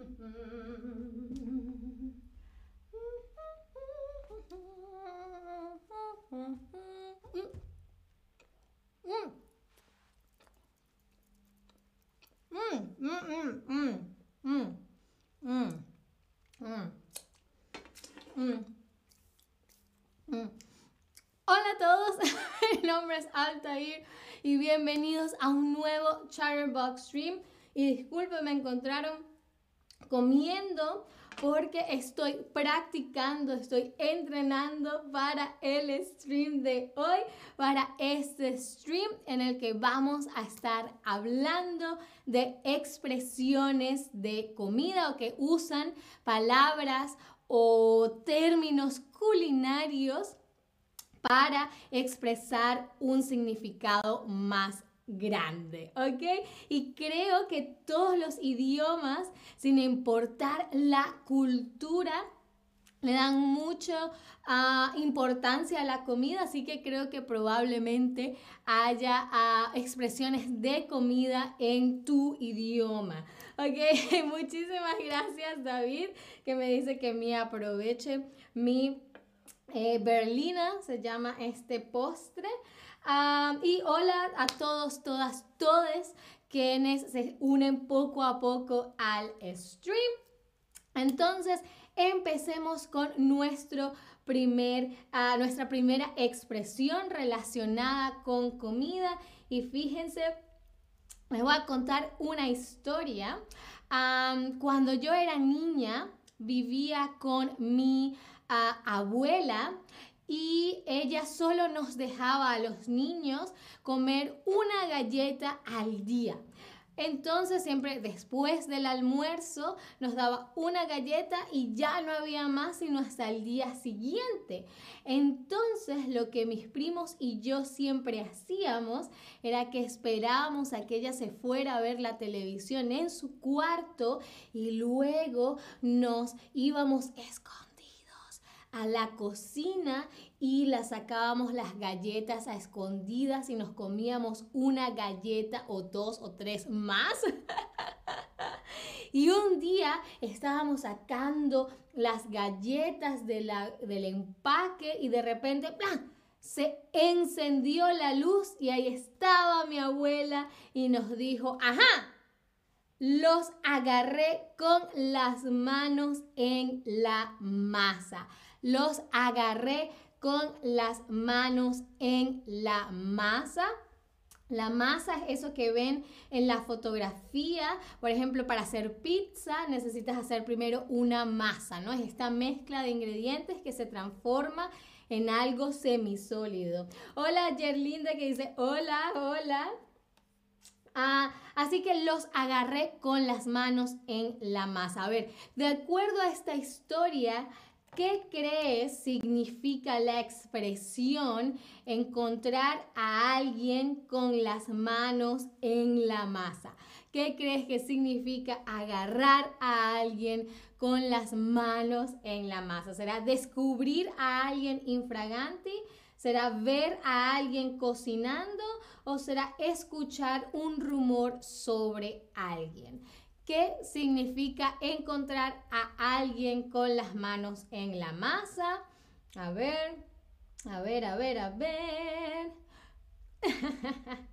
Hola a todos, mi nombre es Altair y bienvenidos a un nuevo Chatterbox Stream. Y disculpen, me encontraron comiendo porque estoy practicando, estoy entrenando para el stream de hoy, para este stream en el que vamos a estar hablando de expresiones de comida o que usan palabras o términos culinarios para expresar un significado más grande, ¿ok? Y creo que todos los idiomas, sin importar la cultura, le dan mucha ah, importancia a la comida, así que creo que probablemente haya ah, expresiones de comida en tu idioma. Ok, muchísimas gracias David, que me dice que me aproveche mi eh, berlina, se llama este postre y hola a todos, todas, todes quienes se unen poco a poco al stream. Entonces, empecemos con nuestro primer, uh, nuestra primera expresión relacionada con comida. Y fíjense, les voy a contar una historia. cuando yo era niña, vivía con mi ah, abuela y ella solo nos dejaba a los niños comer una galleta al día. Entonces siempre después del almuerzo nos daba una galleta y ya no había más sino hasta el día siguiente. Entonces lo que mis primos y yo siempre hacíamos era que esperábamos a que ella se fuera a ver la televisión en su cuarto y luego nos íbamos escondiendo a la cocina y la sacábamos las galletas a escondidas y nos comíamos una galleta o dos o tres más. y un día estábamos sacando las galletas del empaque y de repente se encendió la luz y ahí estaba mi abuela y nos dijo, ajá, los agarré con las manos en la masa los agarré con las manos en la masa. La masa es eso que ven en la fotografía. Por ejemplo, para hacer pizza necesitas hacer primero una masa, ¿no? Es esta mezcla de ingredientes que se transforma en algo semisólido. Hola, Yerlinda que dice, hola, hola. Ah, así que los agarré con las manos en la masa. A ver, de acuerdo a esta historia, ¿Qué crees significa la expresión encontrar a alguien con las manos en la masa? ¿Qué crees que significa agarrar a alguien con las manos en la masa? ¿Será descubrir a alguien infraganti? ¿Será ver a alguien cocinando? ¿O será escuchar un rumor sobre alguien? ¿Qué significa encontrar a alguien con las manos en la masa? A ver, a ver, a ver, a ver.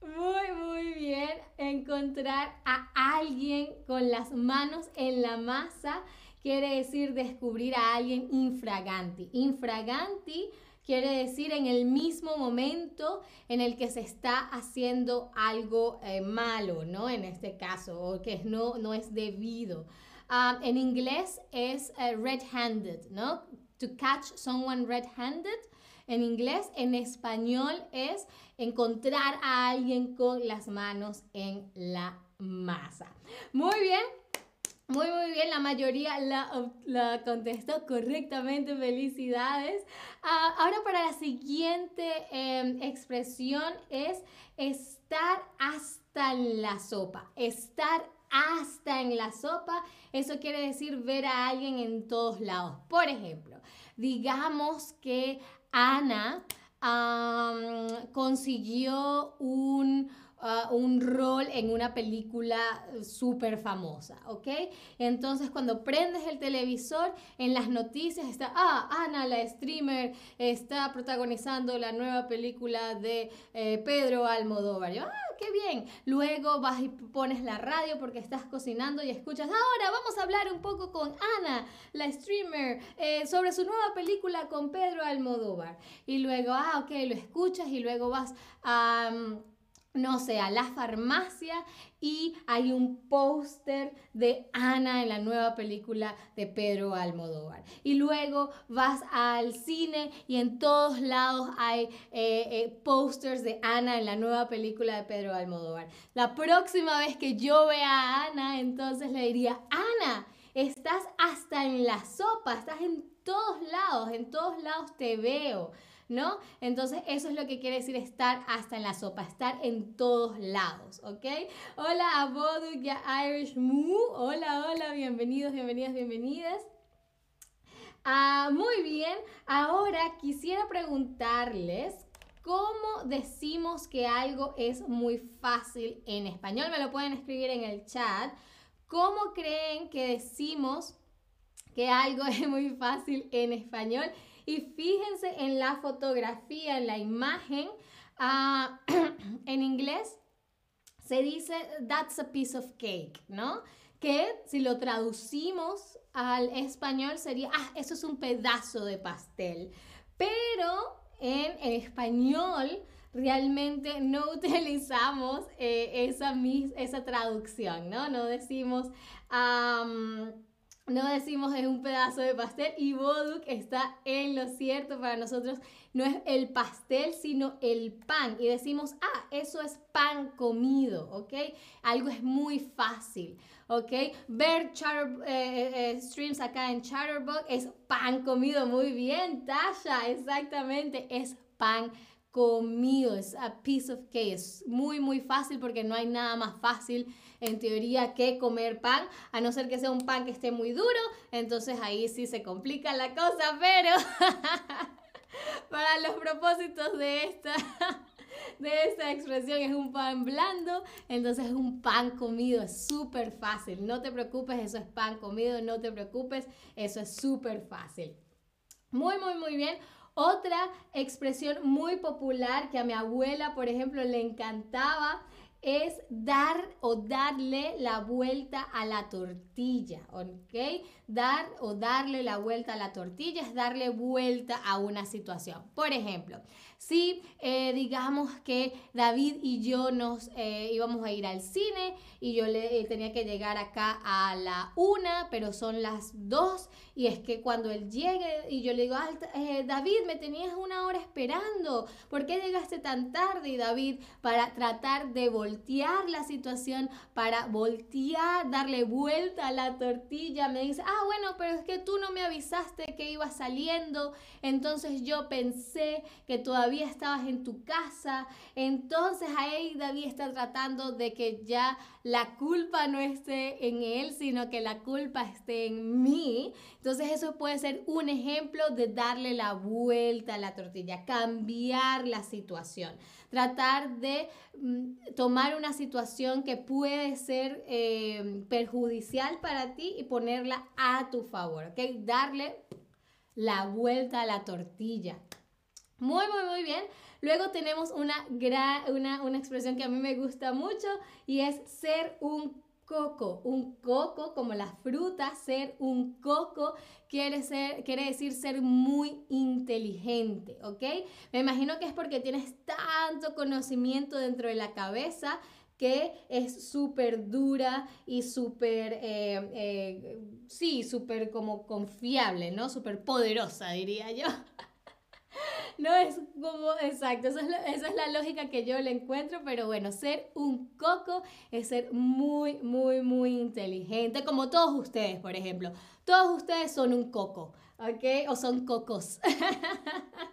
Muy, muy bien. Encontrar a alguien con las manos en la masa quiere decir descubrir a alguien infraganti. Infraganti quiere decir en el mismo momento en el que se está haciendo algo eh, malo, ¿no? En este caso, o que no, no es debido. Ah, en inglés es eh, red-handed, ¿no? To catch someone red-handed. En inglés, en español es encontrar a alguien con las manos en la masa. Muy bien, muy, muy bien, la mayoría la, contestó correctamente. Felicidades. Ah, ahora para la siguiente em, expresión es estar hasta en la sopa. Estar hasta en la sopa, eso quiere decir ver a alguien en todos lados. Por ejemplo, digamos que Ana consiguió un uh, un rol en una película súper famosa, ¿ok? Entonces cuando prendes el televisor, en las noticias está, ah, Ana, la streamer, está protagonizando la nueva película de eh, Pedro Almodóvar. Yo, ah, qué bien. Luego vas y pones la radio porque estás cocinando y escuchas, ahora vamos a hablar un poco con Ana, la streamer, eh, sobre su nueva película con Pedro Almodóvar. Y luego, ah, ok, lo escuchas y luego vas a... Mm, no sé, a la farmacia y hay un póster de Ana en la nueva película de Pedro Almodóvar. Y luego vas al cine y en todos lados hay eh, eh, pósters de Ana en la nueva película de Pedro Almodóvar. La próxima vez que yo vea a Ana, entonces le diría, Ana, estás hasta en la sopa, estás en todos lados, en todos lados te veo. ¿No? Entonces eso es lo que quiere decir estar hasta en la sopa, estar en todos lados, ¿ok? Hola a Boduk y a Irish Moo, hola, hola, bienvenidos, bienvenidas, bienvenidas. Ah, muy bien, ahora quisiera preguntarles ¿Cómo decimos que algo es muy fácil en español? Me lo pueden escribir en el chat. ¿Cómo creen que decimos que algo es muy fácil en español? Y fíjense en la fotografía, en la imagen. Ah, en inglés se dice that's a piece of cake, ¿no? Que si lo traducimos al español sería, ah, eso es un pedazo de pastel. Pero en, español realmente no utilizamos eh, esa, esa traducción, ¿no? No decimos... No decimos es un pedazo de pastel y Boduk está en lo cierto para nosotros. No es el pastel, sino el pan. Y decimos, ah, eso es pan comido, ¿ok? Algo es muy fácil, ¿ok? Ver chatter, eh, eh, streams acá en Chatterbox es pan comido. Muy bien, Tasha, exactamente, es pan comido. Es a piece of cake. Muy, muy fácil porque no hay nada más fácil en teoría que comer pan, a no ser que sea un pan que esté muy duro, entonces ahí sí se complica la cosa, pero para los propósitos de esta de esta expresión es un pan blando, entonces es un pan comido, es súper fácil. No te preocupes, eso es pan comido, no te preocupes, eso es súper fácil. Muy, muy, muy bien. Otra expresión muy popular que a mi abuela, por ejemplo, le encantaba es dar o darle la vuelta a la tortilla, ¿ok? Dar o darle la vuelta a la tortilla es darle vuelta a una situación. Por ejemplo, si eh, digamos que David y yo nos eh, íbamos a ir al cine y yo le eh, tenía que llegar acá a la una, pero son las dos y es que cuando él llegue y yo le digo, David, me tenías una hora esperando, ¿por qué llegaste tan tarde? Y David, para tratar de voltear la situación, para voltear, darle vuelta a la tortilla, me dice, ah, bueno, pero es que tú no me avisaste que iba saliendo, entonces yo pensé que todavía estabas en tu casa. Entonces ahí David está tratando de que ya la culpa no esté en él, sino que la culpa esté en mí. Entonces eso puede ser un ejemplo de darle la vuelta a la tortilla, cambiar la situación, tratar de mm, tomar una situación que puede ser eh, perjudicial para ti y ponerla a tu favor, ¿ok? Darle la vuelta a la tortilla. Muy, muy, muy bien. Luego tenemos una, una, una expresión que a mí me gusta mucho y es ser un coco. Un coco, como la fruta, ser un coco quiere, ser, quiere decir ser muy inteligente, ¿ok? Me imagino que es porque tienes tanto conocimiento dentro de la cabeza que es súper dura y súper, eh, eh, sí, súper como confiable, ¿no? Súper poderosa, diría yo. No es como, exacto, esa es, la, lógica que yo le encuentro, pero bueno, ser un coco es ser muy, muy, muy inteligente, como todos ustedes, por ejemplo. Todos ustedes son un coco, ¿ok? O son cocos.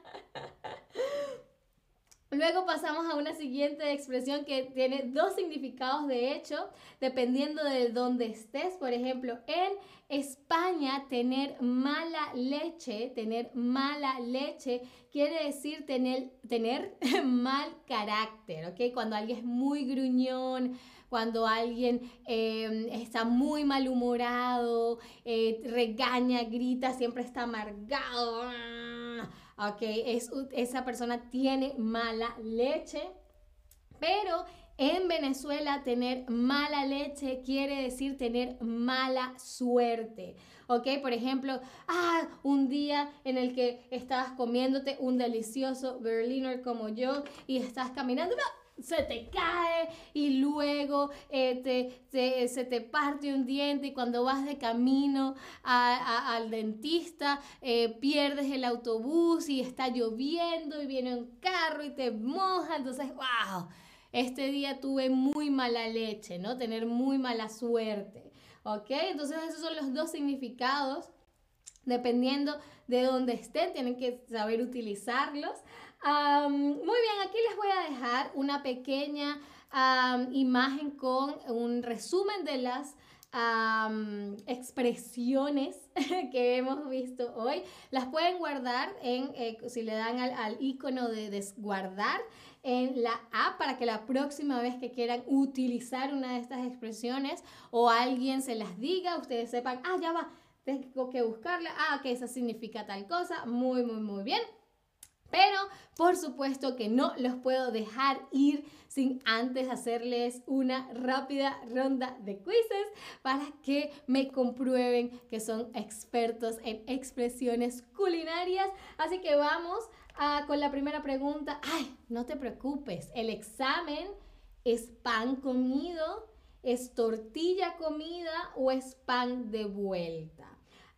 Luego pasamos a una siguiente expresión que tiene dos significados de hecho, dependiendo de dónde estés. Por ejemplo, en España, tener mala leche, tener mala leche quiere decir tener, tener mal carácter, ¿ok? Cuando alguien es muy gruñón, cuando alguien em, está muy malhumorado, eh, regaña, grita, siempre está amargado ok, es, esa persona tiene mala leche, pero en Venezuela tener mala leche quiere decir tener mala suerte. ¿Ok? Por ejemplo, ah, un día en el que estabas comiéndote un delicioso Berliner como yo y estás caminando, se te cae y luego eh, te, se te parte un diente y cuando vas de camino al dentista eh, pierdes el autobús y está lloviendo y viene un carro y te moja, entonces, wow, este día tuve muy mala leche, ¿no? Tener muy mala suerte, ¿ok? Entonces esos son los dos significados, dependiendo de dónde estén, tienen que saber utilizarlos muy bien, aquí les voy a dejar una pequeña imagen con un resumen de las expresiones que hemos visto hoy. Las pueden guardar en, eh, si le dan al, al icono de desguardar en la app para que la próxima vez que quieran utilizar una de estas expresiones o alguien se las diga, ustedes sepan, ah, ya va, tengo que buscarla, ah, que esa significa tal cosa, muy, muy, muy bien. Pero por supuesto que no los puedo dejar ir sin antes hacerles una rápida ronda de quizzes para que me comprueben que son expertos en expresiones culinarias. Así que vamos con la primera pregunta. Ay, no te preocupes, el examen es pan comido, es tortilla comida o es pan de vuelta.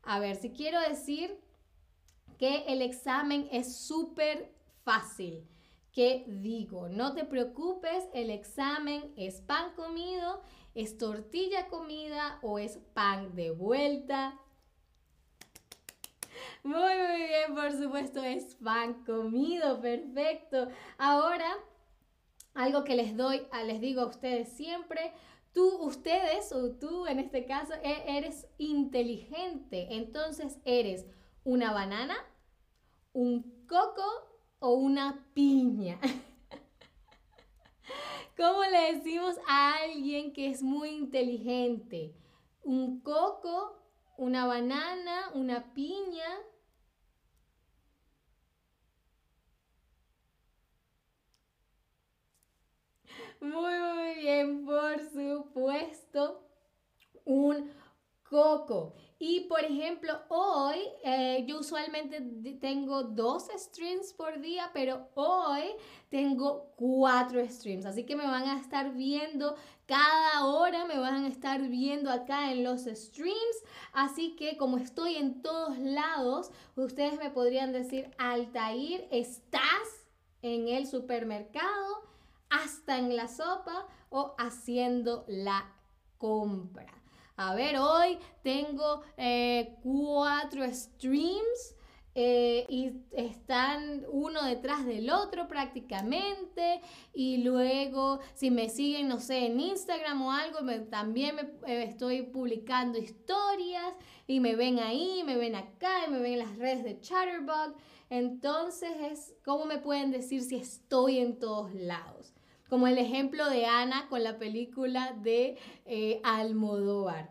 A ver, si quiero decir que el examen es súper fácil. ¿Qué digo? No te preocupes, el examen es pan comido, es tortilla comida o es pan de vuelta. Muy, muy bien, por supuesto, es pan comido, perfecto. Ahora, algo que les doy, les digo a ustedes siempre, tú, ustedes o tú en este caso, e, eres inteligente, entonces eres una banana, un coco o una piña. ¿Cómo le decimos a alguien que es muy inteligente? Un coco, una banana, una piña. Muy, muy bien, por supuesto. Un coco. Y por ejemplo, hoy eh, yo usualmente tengo dos streams por día, pero hoy tengo cuatro streams. Así que me van a estar viendo cada hora, me van a estar viendo acá en los streams. Así que como estoy en todos lados, ustedes me podrían decir, Altair, ¿estás en el supermercado? hasta en la sopa o haciendo la compra. A ver, hoy tengo eh, cuatro streams. Eh, y están uno detrás del otro prácticamente y luego si me siguen no sé en Instagram o algo también me, eh, estoy publicando historias y me ven ahí me ven acá y me ven en las redes de Chatterbug entonces es cómo me pueden decir si estoy en todos lados como el ejemplo de Ana con la película de eh, Almodóvar.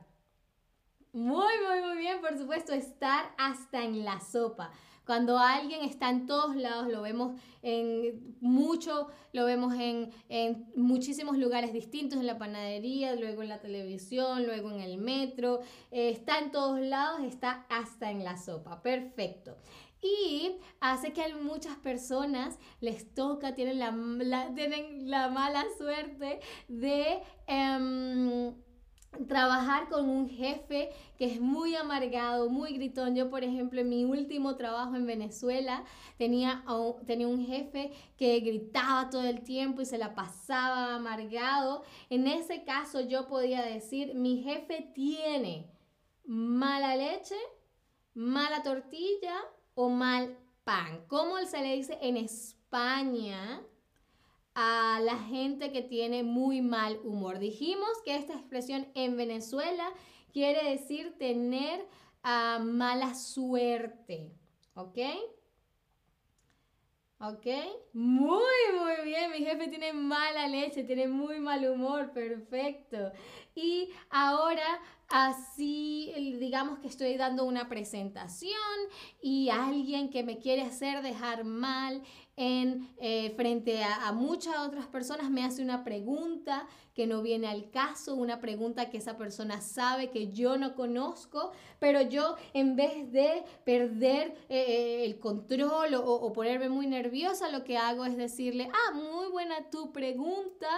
Muy, muy, muy bien, por supuesto, estar hasta en la sopa. Cuando alguien está en todos lados, lo vemos en mucho, lo vemos en, muchísimos lugares distintos, en la panadería, luego en la televisión, luego en el metro, eh, está en todos lados, está hasta en la sopa. Perfecto y hace que a muchas personas les toca, tienen la, tienen la mala suerte de... Em, trabajar con un jefe que es muy amargado, muy gritón. Yo, por ejemplo, en mi último trabajo en Venezuela tenía, tenía un jefe que gritaba todo el tiempo y se la pasaba amargado. En ese caso yo podía decir, mi jefe tiene mala leche, mala tortilla o mal pan. ¿Cómo se le dice en España a la gente que tiene muy mal humor. Dijimos que esta expresión en Venezuela quiere decir tener ah, mala suerte, ¿ok? ¿Ok? Muy, muy bien. Mi jefe tiene mala leche, tiene muy mal humor. Perfecto. Y ahora así, digamos que estoy dando una presentación y alguien que me quiere hacer dejar mal en eh, frente a, muchas otras personas me hace una pregunta que no viene al caso, una pregunta que esa persona sabe que yo no conozco, pero yo en vez de perder eh, el control o, ponerme muy nerviosa, lo que hago es decirle, ah, muy buena tu pregunta,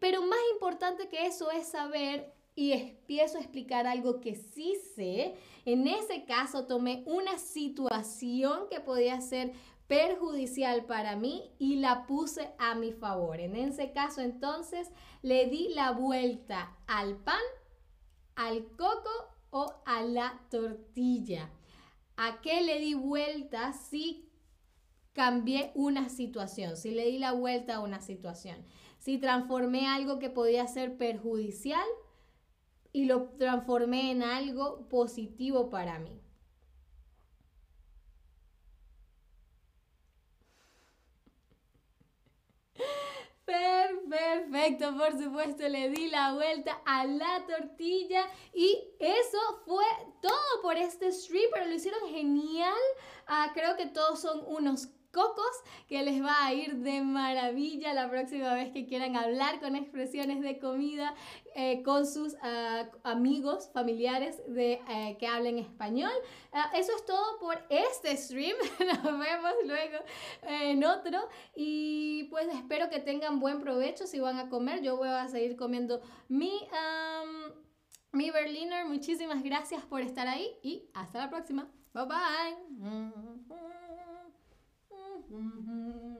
pero más importante que eso es saber y empiezo a explicar algo que sí sé. En ese caso tomé una situación que podía ser perjudicial para mí y la puse a mi favor. En ese caso entonces le di la vuelta al pan, al coco o a la tortilla. ¿A qué le di vuelta si cambié una situación? Si le di la vuelta a una situación. Si transformé algo que podía ser perjudicial y lo transformé en algo positivo para mí. Perfecto, por supuesto, le di la vuelta a la tortilla y eso fue todo por este stream, pero lo hicieron genial. Ah, creo que todos son unos cocos que les va a ir de maravilla la próxima vez que quieran hablar con expresiones de comida eh, con sus ah, amigos, familiares de, eh, que hablen español. Ah, eso es todo por este stream. Nos vemos luego en otro. Y pues espero que tengan buen provecho si van a comer. Yo voy a seguir comiendo mi, mi Berliner. Muchísimas gracias por estar ahí y hasta la próxima. Bye bye. Mm-hmm.